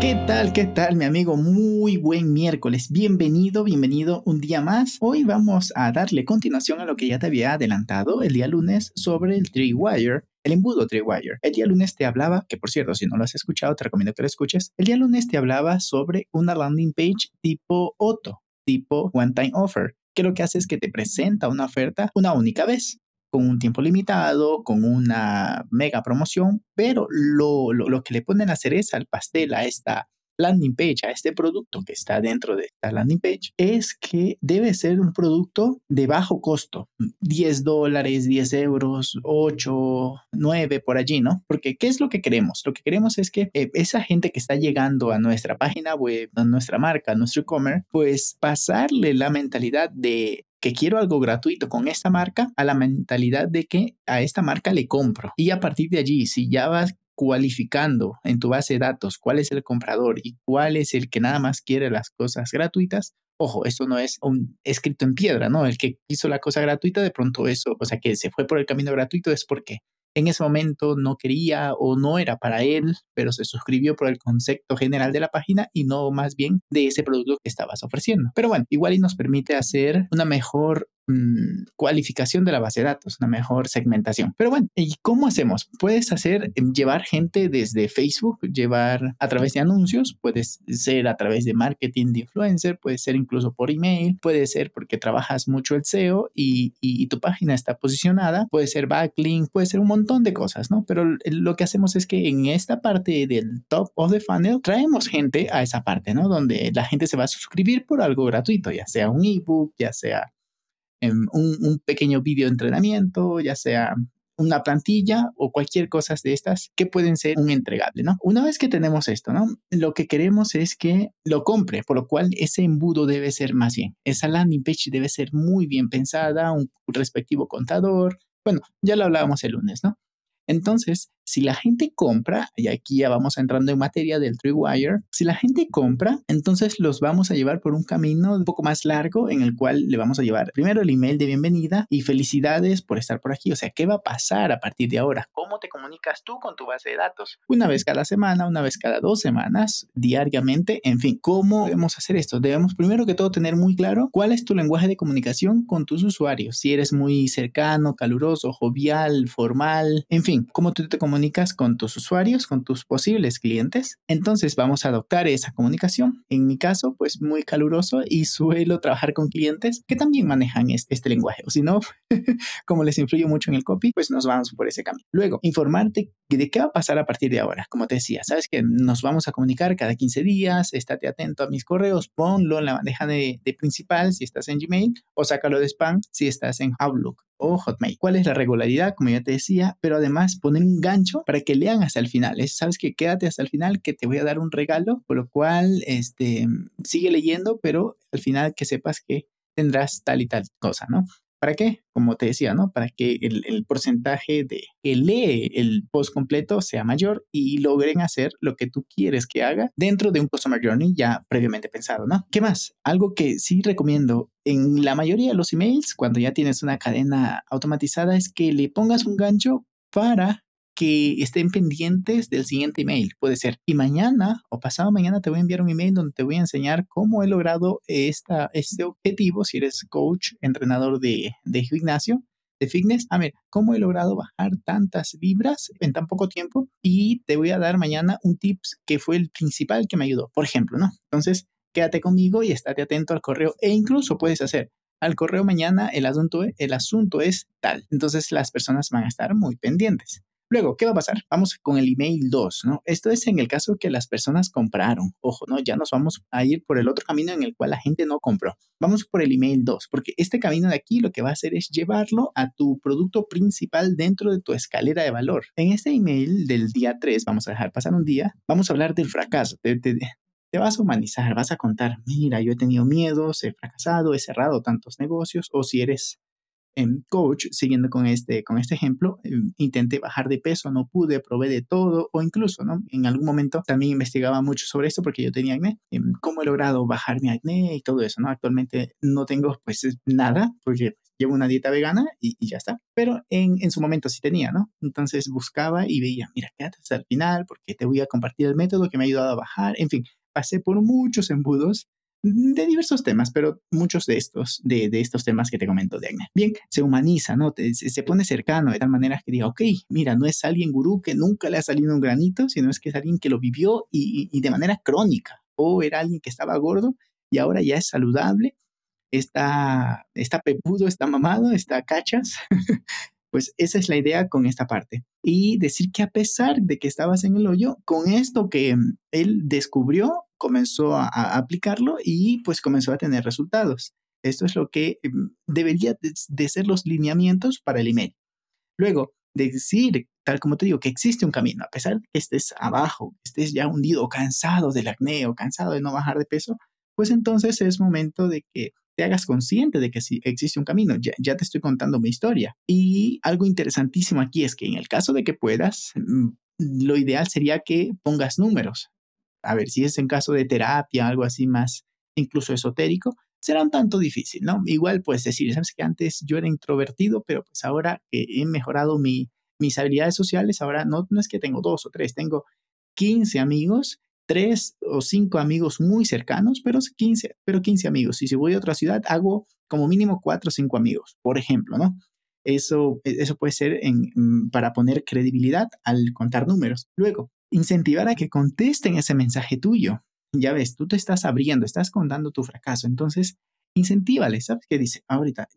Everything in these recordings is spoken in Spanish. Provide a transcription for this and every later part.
¿Qué tal? ¿Qué tal, mi amigo? Muy buen miércoles. Bienvenido, bienvenido un día más. Hoy vamos a darle continuación a lo que ya te había adelantado el día lunes sobre el Wire, el embudo Wire. El día lunes te hablaba, que por cierto, si no lo has escuchado, te recomiendo que lo escuches. El día lunes te hablaba sobre una landing page tipo Otto, tipo One Time Offer, que lo que hace es que te presenta una oferta una única vez con un tiempo limitado, con una mega promoción, pero lo, lo, que le ponen a cereza al pastel a esta landing page, a este producto que está dentro de esta landing page, es que debe ser un producto de bajo costo, 10 dólares, 10 euros, 8, 9 por allí, ¿no? Porque ¿qué es lo que queremos? Lo que queremos es que eh, esa gente que está llegando a nuestra página web, a nuestra marca, a nuestro e-commerce, pues pasarle la mentalidad de que quiero algo gratuito con esta marca a la mentalidad de que a esta marca le compro. Y a partir de allí, si ya vas cualificando en tu base de datos cuál es el comprador y cuál es el que nada más quiere las cosas gratuitas, ojo, esto no es un escrito en piedra, ¿no? El que hizo la cosa gratuita, de pronto eso, o sea, que se fue por el camino gratuito es porque en ese momento no quería o no era para él, pero se suscribió por el concepto general de la página y no más bien de ese producto que estabas ofreciendo. Pero bueno, igual y nos permite hacer una mejor Mm, cualificación de la base de datos, una mejor segmentación. Pero bueno, ¿y cómo hacemos? Puedes hacer, em, llevar gente desde Facebook, llevar a través de anuncios, puedes ser a través de marketing de influencer, puede ser incluso por email, puede ser porque trabajas mucho el SEO y, y tu página está posicionada, puede ser backlink, puede ser un montón de cosas, ¿no? Pero lo que hacemos es que en esta parte del top of the funnel traemos gente a esa parte, ¿no? Donde la gente se va a suscribir por algo gratuito, ya sea un ebook, ya sea un, pequeño video de entrenamiento, ya sea una plantilla o cualquier cosa de estas que pueden ser un entregable, ¿no? Una vez que tenemos esto, ¿no? Lo que queremos es que lo compre, por lo cual ese embudo debe ser más bien. Esa landing page debe ser muy bien pensada, un respectivo contador. Bueno, ya lo hablábamos el lunes, ¿no? Entonces, si la gente compra, y aquí ya vamos entrando en materia del Wire, si la gente compra, entonces los vamos a llevar por un camino un poco más largo en el cual le vamos a llevar primero el email de bienvenida y felicidades por estar por aquí. O sea, ¿qué va a pasar a partir de ahora? ¿Cómo te comunicas tú con tu base de datos? Una vez cada semana, una vez cada dos semanas, diariamente, en fin, ¿cómo debemos hacer esto? Debemos primero que todo tener muy claro cuál es tu lenguaje de comunicación con tus usuarios. Si eres muy cercano, caluroso, jovial, formal, en fin, cómo tú te comunicas comunicas con tus usuarios, con tus posibles clientes. Entonces vamos a adoptar esa comunicación. En mi caso, pues muy caluroso y suelo trabajar con clientes que también manejan este, lenguaje. O si no, como les influye mucho en el copy, pues nos vamos por ese camino. Luego, informarte de qué va a pasar a partir de ahora. Como te decía, sabes que nos vamos a comunicar cada 15 días, estate atento a mis correos, ponlo en la bandeja de, de principal si estás en Gmail o sácalo de spam si estás en Outlook o Hotmail. ¿Cuál es la regularidad? Como ya te decía, pero además poner un gancho para que lean hasta el final. Sabes que quédate hasta el final que te voy a dar un regalo, por lo cual este, sigue leyendo, pero al final que sepas que tendrás tal y tal cosa, ¿no? ¿Para qué? Como te decía, ¿no? Para que el, porcentaje de que lee el post completo sea mayor y logren hacer lo que tú quieres que haga dentro de un Customer Journey ya previamente pensado, ¿no? ¿Qué más? Algo que sí recomiendo en la mayoría de los emails, cuando ya tienes una cadena automatizada, es que le pongas un gancho para que estén pendientes del siguiente email. Puede ser, y mañana o pasado mañana te voy a enviar un email donde te voy a enseñar cómo he logrado esta, este objetivo, si eres coach, entrenador de, de gimnasio, de fitness. A ver, cómo he logrado bajar tantas libras en tan poco tiempo y te voy a dar mañana un tips que fue el principal que me ayudó, por ejemplo, ¿no? Entonces, quédate conmigo y estate atento al correo e incluso puedes hacer al correo mañana el asunto, el asunto es tal. Entonces las personas van a estar muy pendientes. Luego, ¿qué va a pasar? Vamos con el email 2, ¿no? Esto es en el caso que las personas compraron. Ojo, ¿no? Ya nos vamos a ir por el otro camino en el cual la gente no compró. Vamos por el email 2, porque este camino de aquí lo que va a hacer es llevarlo a tu producto principal dentro de tu escalera de valor. En este email del día 3, vamos a dejar pasar un día, vamos a hablar del fracaso. Te, te vas a humanizar, vas a contar, mira, yo he tenido miedos, he fracasado, he cerrado tantos negocios, o si eres coach, siguiendo con este, con este ejemplo, em, intenté bajar de peso, no pude, probé de todo, o incluso, ¿no? En algún momento también investigaba mucho sobre esto porque yo tenía acné, em, cómo he logrado bajar mi acné y todo eso, ¿no? Actualmente no tengo pues nada porque llevo una dieta vegana y, ya está. Pero en, en, su momento sí tenía, ¿no? Entonces buscaba y veía, mira, quédate hasta el final porque te voy a compartir el método que me ha ayudado a bajar. En fin, pasé por muchos embudos de diversos temas, pero muchos de estos, de, de, estos temas que te comento de acné. Bien, se humaniza, ¿no? se, pone cercano de tal manera que diga, ok, mira, no es alguien gurú que nunca le ha salido un granito, sino es que es alguien que lo vivió y, y de manera crónica. O era alguien que estaba gordo y ahora ya es saludable, está, está pepudo, está mamado, está cachas. Pues esa es la idea con esta parte. Y decir que a pesar de que estabas en el hoyo, con esto que mm, él descubrió, comenzó a, aplicarlo y pues comenzó a tener resultados. Esto es lo que mm, debería de, ser los lineamientos para el email. Luego, decir, tal como te digo, que existe un camino, a pesar de que estés abajo, estés ya hundido, cansado del acné o cansado de no bajar de peso, pues entonces es momento de que te hagas consciente de que sí existe un camino. Ya, te estoy contando mi historia. Y algo interesantísimo aquí es que en el caso de que puedas, mm, lo ideal sería que pongas números. A ver, si es en caso de terapia, algo así más incluso esotérico, será un tanto difícil, ¿no? Igual puedes decir, sabes que antes yo era introvertido, pero pues ahora que he mejorado mi, mis habilidades sociales, ahora no, no es que tengo dos o tres, tengo 15 amigos tres o cinco amigos muy cercanos, pero 15, pero 15 amigos. Y si voy a otra ciudad, hago como mínimo cuatro o cinco amigos, por ejemplo, ¿no? Eso, e, eso puede ser mm, para poner credibilidad al contar números. Luego, incentivar a que contesten ese mensaje tuyo. Ya ves, tú te estás abriendo, estás contando tu fracaso, entonces incentívale, ¿sabes qué dice? Ahorita,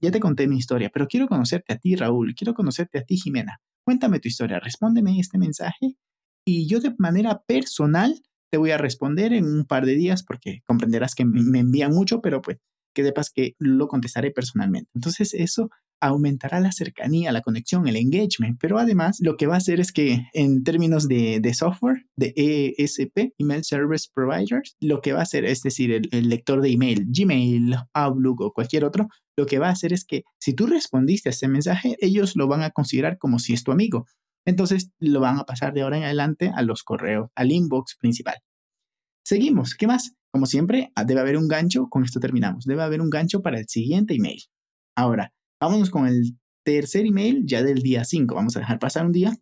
ya te conté mi historia, pero quiero conocerte a ti, Raúl, quiero conocerte a ti, Jimena. Cuéntame tu historia, respóndeme este mensaje y yo de manera personal te voy a responder en un par de días porque comprenderás que me envían mucho, pero pues que sepas que lo contestaré personalmente. Entonces eso aumentará la cercanía, la conexión, el engagement, pero además lo que va a hacer es que en términos de, software, de ESP, Email Service Providers, lo que va a hacer, es decir, el, el, lector de email, Gmail, Outlook o cualquier otro, lo que va a hacer es que si tú respondiste a ese mensaje, ellos lo van a considerar como si es tu amigo. Entonces lo van a pasar de ahora en adelante a los correos, al inbox principal. Seguimos. ¿Qué más? Como siempre, ah, debe haber un gancho. Con esto terminamos. Debe haber un gancho para el siguiente email. Ahora, vámonos con el tercer email ya del día 5. Vamos a dejar pasar un día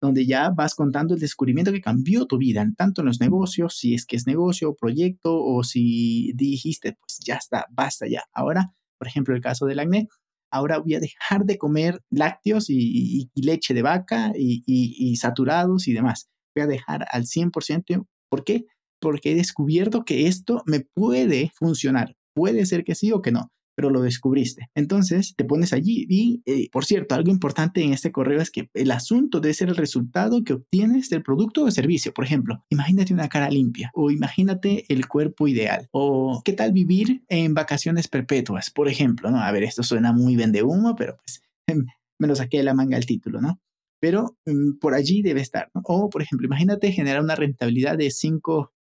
donde ya vas contando el descubrimiento que cambió tu vida, tanto en los negocios, si es que es negocio proyecto, o si dijiste, pues ya está, basta ya. Ahora, por ejemplo, el caso del acné, ahora voy a dejar de comer lácteos y, leche de vaca y, saturados y demás. Voy a dejar al 100%. ¿Por qué? Porque he descubierto que esto me puede funcionar. Puede ser que sí o que no pero lo descubriste. Entonces te pones allí y, eh, por cierto, algo importante en este correo es que el asunto debe ser el resultado que obtienes del producto o servicio. Por ejemplo, imagínate una cara limpia o imagínate el cuerpo ideal o qué tal vivir en vacaciones perpetuas, por ejemplo, ¿no? A ver, esto suena muy vende humo, pero pues me lo saqué de la manga el título, ¿no? Pero mm, por allí debe estar. O, por ejemplo, imagínate generar una rentabilidad de 5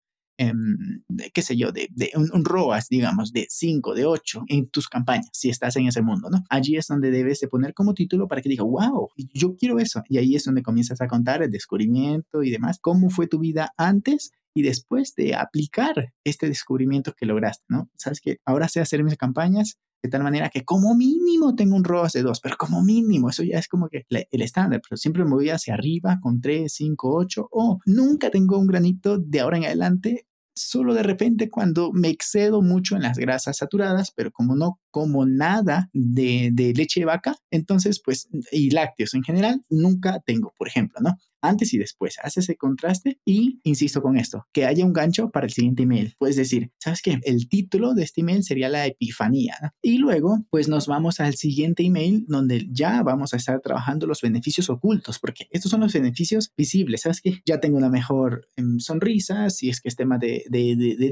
Em, qué sé yo, de, un, ROAS, digamos, de 5, de 8 en tus campañas, si estás en ese mundo, ¿no? Allí es donde debes de poner como título para que diga, wow, yo quiero eso. Y ahí es donde comienzas a contar el descubrimiento y demás, cómo fue tu vida antes y después de aplicar este descubrimiento que lograste, ¿no? Sabes que ahora sé hacer mis campañas de tal manera que como mínimo tengo un ROAS de 2, pero como mínimo, eso ya es como que el estándar, pero siempre me voy hacia arriba con 3, 5, 8, o nunca tengo un granito de ahora en adelante solo de repente cuando me excedo mucho en las grasas saturadas, pero como no como nada de, leche de vaca, entonces pues y lácteos en general nunca tengo, por ejemplo, ¿no? Antes y después, hace ese contraste y insisto con esto, que haya un gancho para el siguiente email. Puedes decir, ¿sabes qué? El título de este email sería la epifanía. ¿no? Y luego, pues nos vamos al siguiente email donde ya vamos a estar trabajando los beneficios ocultos, porque estos son los beneficios visibles. ¿Sabes qué? Ya tengo una mejor em, sonrisa, si es que es tema de,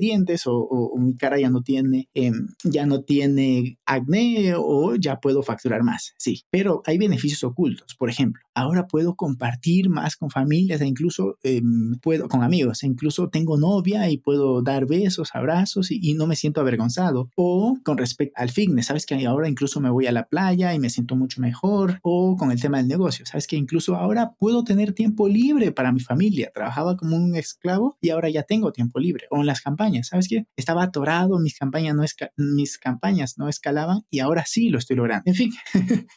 dientes o, mi cara ya no tiene, em, ya no tiene acné o ya puedo facturar más. Sí, pero hay beneficios ocultos. Por ejemplo, ahora puedo compartir más con familias e incluso em, puedo con amigos. E incluso tengo novia y puedo dar besos, abrazos y, y no me siento avergonzado. O con respecto al fitness, sabes que ahora incluso me voy a la playa y me siento mucho mejor. O con el tema del negocio, sabes que incluso ahora puedo tener tiempo libre para mi familia. Trabajaba como un esclavo y ahora ya tengo tiempo libre. O en las campañas, ¿sabes qué? Estaba atorado, mis campañas no, mis campañas no escalaban y ahora sí lo estoy logrando. En fin,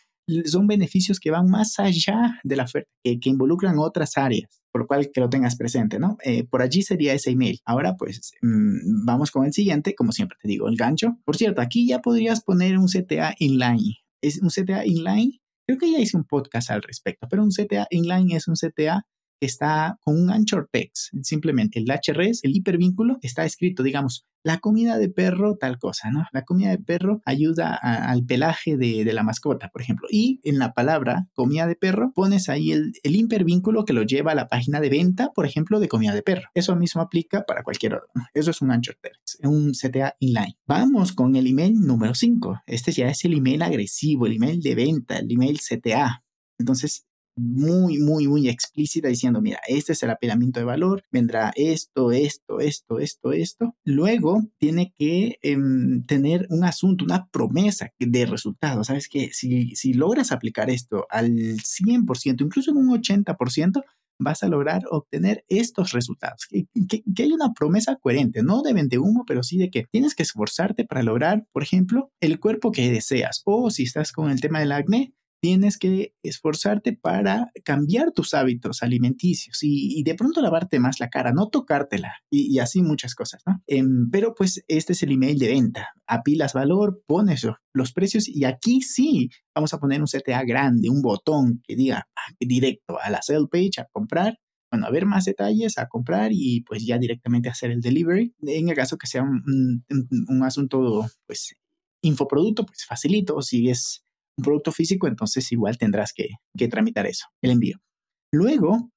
son beneficios que van más allá de la oferta, que, involucran otras áreas por lo cual que lo tengas presente, ¿no? Eh, por allí sería ese email. Ahora, pues, mm, vamos con el siguiente, como siempre te digo, el gancho. Por cierto, aquí ya podrías poner un CTA inline. Es un CTA inline. Creo que ya hice un podcast al respecto, pero un CTA inline es un CTA está con un anchor text, simplemente el HRS, el hipervínculo, está escrito, digamos, la comida de perro, tal cosa, ¿no? La comida de perro ayuda al pelaje de, la mascota, por ejemplo. Y en la palabra comida de perro pones ahí el, el hipervínculo que lo lleva a la página de venta, por ejemplo, de comida de perro. Eso mismo aplica para cualquier otro. Eso es un anchor text, un CTA inline. Vamos con el email número 5. Este ya es el email agresivo, el email de venta, el email CTA. Entonces, muy, muy, muy explícita diciendo, mira, este es el apelamiento de valor, vendrá esto, esto, esto, esto, esto. Luego tiene que em, tener un asunto, una promesa de resultados. Sabes que si, si logras aplicar esto al 100%, incluso en un 80%, vas a lograr obtener estos resultados. Que, que, hay una promesa coherente, no de vente humo, pero sí de que tienes que esforzarte para lograr, por ejemplo, el cuerpo que deseas. O si estás con el tema del acné, tienes que esforzarte para cambiar tus hábitos alimenticios y, de pronto lavarte más la cara, no tocártela y, así muchas cosas, ¿no? Em, pero pues este es el email de venta. Apilas valor, pones los precios y aquí sí vamos a poner un CTA grande, un botón que diga ah, directo a la sell page a comprar bueno, a ver más detalles, a comprar y pues ya directamente hacer el delivery. En el caso que sea un, un asunto, pues, infoproducto, pues facilito. Si es un producto físico, entonces igual tendrás que, tramitar eso, el envío. Luego,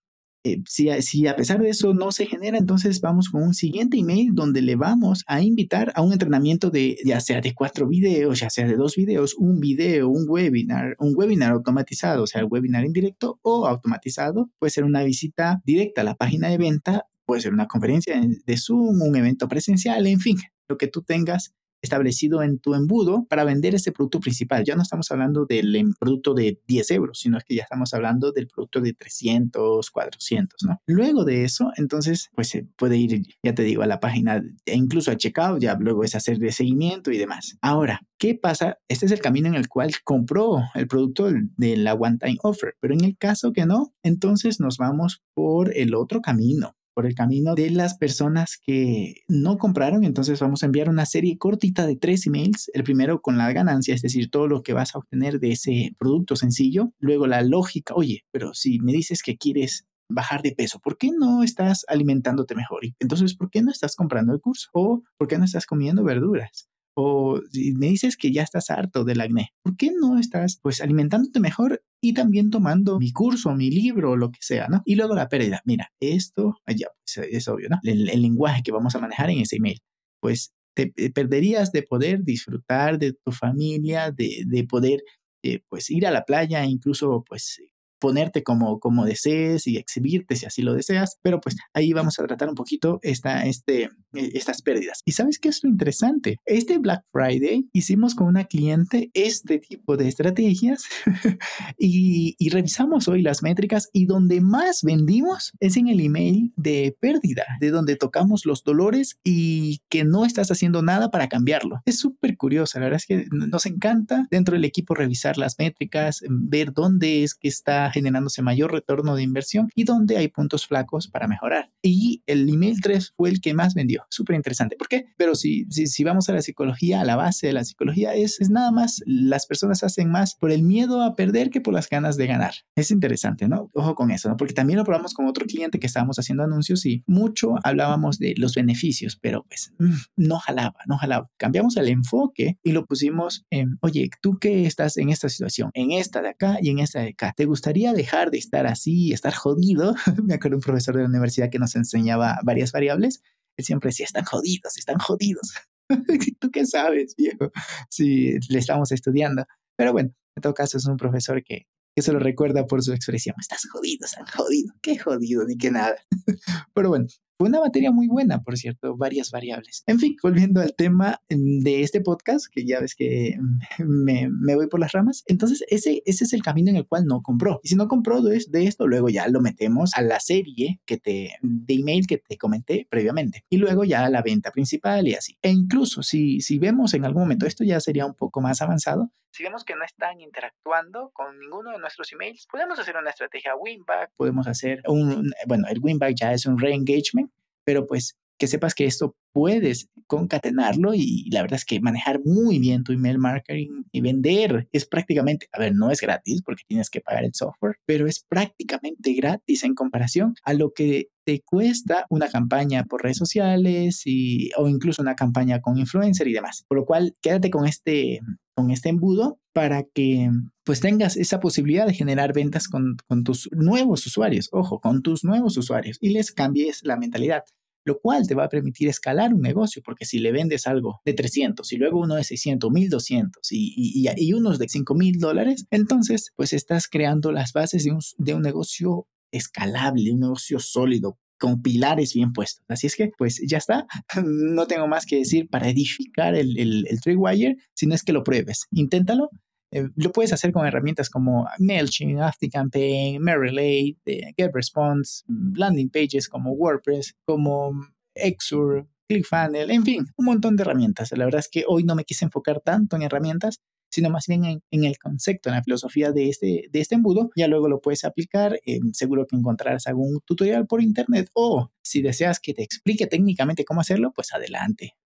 eh, si, si, a pesar de eso no se genera, entonces vamos con un siguiente email donde le vamos a invitar a un entrenamiento de ya sea de cuatro videos, ya sea de dos videos, un video, un webinar, un webinar automatizado, o sea, el webinar indirecto o automatizado. Puede ser una visita directa a la página de venta, puede ser una conferencia de Zoom, un evento presencial, en fin, lo que tú tengas establecido en tu embudo para vender ese producto principal. Ya no estamos hablando del em, producto de 10 euros, sino que ya estamos hablando del producto de 300, 400, ¿no? Luego de eso, entonces, pues se puede ir, ya te digo, a la página e incluso a checkout, ya luego es hacer de seguimiento y demás. Ahora, ¿qué pasa? Este es el camino en el cual compró el producto de la one time offer, pero en el caso que no, entonces nos vamos por el otro camino por el camino de las personas que no compraron. Entonces vamos a enviar una serie cortita de tres emails. El primero con la ganancia, es decir, todo lo que vas a obtener de ese producto sencillo. Luego la lógica, oye, pero si me dices que quieres bajar de peso, ¿por qué no estás alimentándote mejor? entonces, ¿por qué no estás comprando el curso? ¿O por qué no estás comiendo verduras? O si me dices que ya estás harto del acné, ¿por qué no estás pues alimentándote mejor y también tomando mi curso, mi libro, lo que sea, ¿no? Y luego la pérdida. Mira, esto, ya, pues, es obvio, ¿no? El, lenguaje que vamos a manejar en ese email, pues te perderías de poder disfrutar de tu familia, de, de poder, eh, pues, ir a la playa, incluso, pues, ponerte como, como desees y exhibirte si así lo deseas, pero pues ahí vamos a tratar un poquito esta, este, estas pérdidas. Y sabes qué es lo interesante? Este Black Friday hicimos con una cliente este tipo de estrategias y, y revisamos hoy las métricas y donde más vendimos es en el email de pérdida, de donde tocamos los dolores y que no estás haciendo nada para cambiarlo. Es súper curioso, la verdad es que nos encanta dentro del equipo revisar las métricas, ver dónde es que está generándose mayor retorno de inversión y donde hay puntos flacos para mejorar. Y el email 3 fue el que más vendió. Súper interesante. ¿Por qué? Pero si, si, vamos a la psicología, a la base de la psicología, es, es nada más, las personas hacen más por el miedo a perder que por las ganas de ganar. Es interesante, ¿no? Ojo con eso, ¿no? Porque también lo probamos con otro cliente que estábamos haciendo anuncios y mucho hablábamos de los beneficios, pero pues mm, no jalaba, no jalaba. Cambiamos el enfoque y lo pusimos en, oye, tú que estás en esta situación, en esta de acá y en esta de acá, ¿te gustaría dejar de estar así, estar jodido. Me acuerdo un profesor de la universidad que nos enseñaba varias variables. Él siempre decía, están jodidos, están jodidos. ¿Tú qué sabes, viejo? Sí, le estamos estudiando. Pero bueno, en todo caso es un profesor que, que se lo recuerda por su expresión. Estás jodido, están jodido. Qué jodido, ni que nada. Pero bueno, fue una batería muy buena, por cierto, varias variables. En fin, volviendo al tema mm, de este podcast, que ya ves que mm, me, me voy por las ramas, entonces ese, ese es el camino en el cual no compró. Y si no compró de, de esto, luego ya lo metemos a la serie que te, de email que te comenté previamente. Y luego ya a la venta principal y así. E incluso si, si vemos en algún momento, esto ya sería un poco más avanzado, si vemos que no están interactuando con ninguno de nuestros emails, podemos hacer una estrategia winback, podemos hacer un, bueno, el winback ya es un re-engagement, pero pues que sepas que esto puedes concatenarlo y la verdad es que manejar muy bien tu email marketing y vender es prácticamente, a ver, no es gratis porque tienes que pagar el software, pero es prácticamente gratis en comparación a lo que te cuesta una campaña por redes sociales y, o incluso una campaña con influencer y demás. Por lo cual, quédate con este, con este embudo para que pues tengas esa posibilidad de generar ventas con, con tus nuevos usuarios, ojo, con tus nuevos usuarios y les cambies la mentalidad lo cual te va a permitir escalar un negocio, porque si le vendes algo de 300 y luego uno de 600, 1200 y, y, y unos de 5000 dólares, entonces pues estás creando las bases de un, de un negocio escalable, un negocio sólido, con pilares bien puestos. Así es que, pues ya está. No tengo más que decir para edificar el, el, el Tripwire, si no es que lo pruebes. Inténtalo eh, lo puedes hacer con herramientas como MailChimp, ActiveCampaign, MailerLite, eh, GetResponse, landing pages como WordPress, como Exur, ClickFunnels, en fin, un montón de herramientas. La verdad es que hoy no me quise enfocar tanto en herramientas, sino más bien en, el concepto, en la filosofía de este, de este embudo. Ya luego lo puedes aplicar. Eh, seguro que encontrarás algún tutorial por internet o si deseas que te explique técnicamente cómo hacerlo, pues adelante.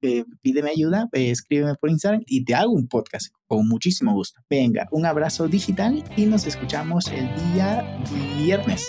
Pídeme ayuda, escríbeme por Instagram y te hago un podcast con muchísimo gusto. Venga, un abrazo digital y nos escuchamos el día viernes.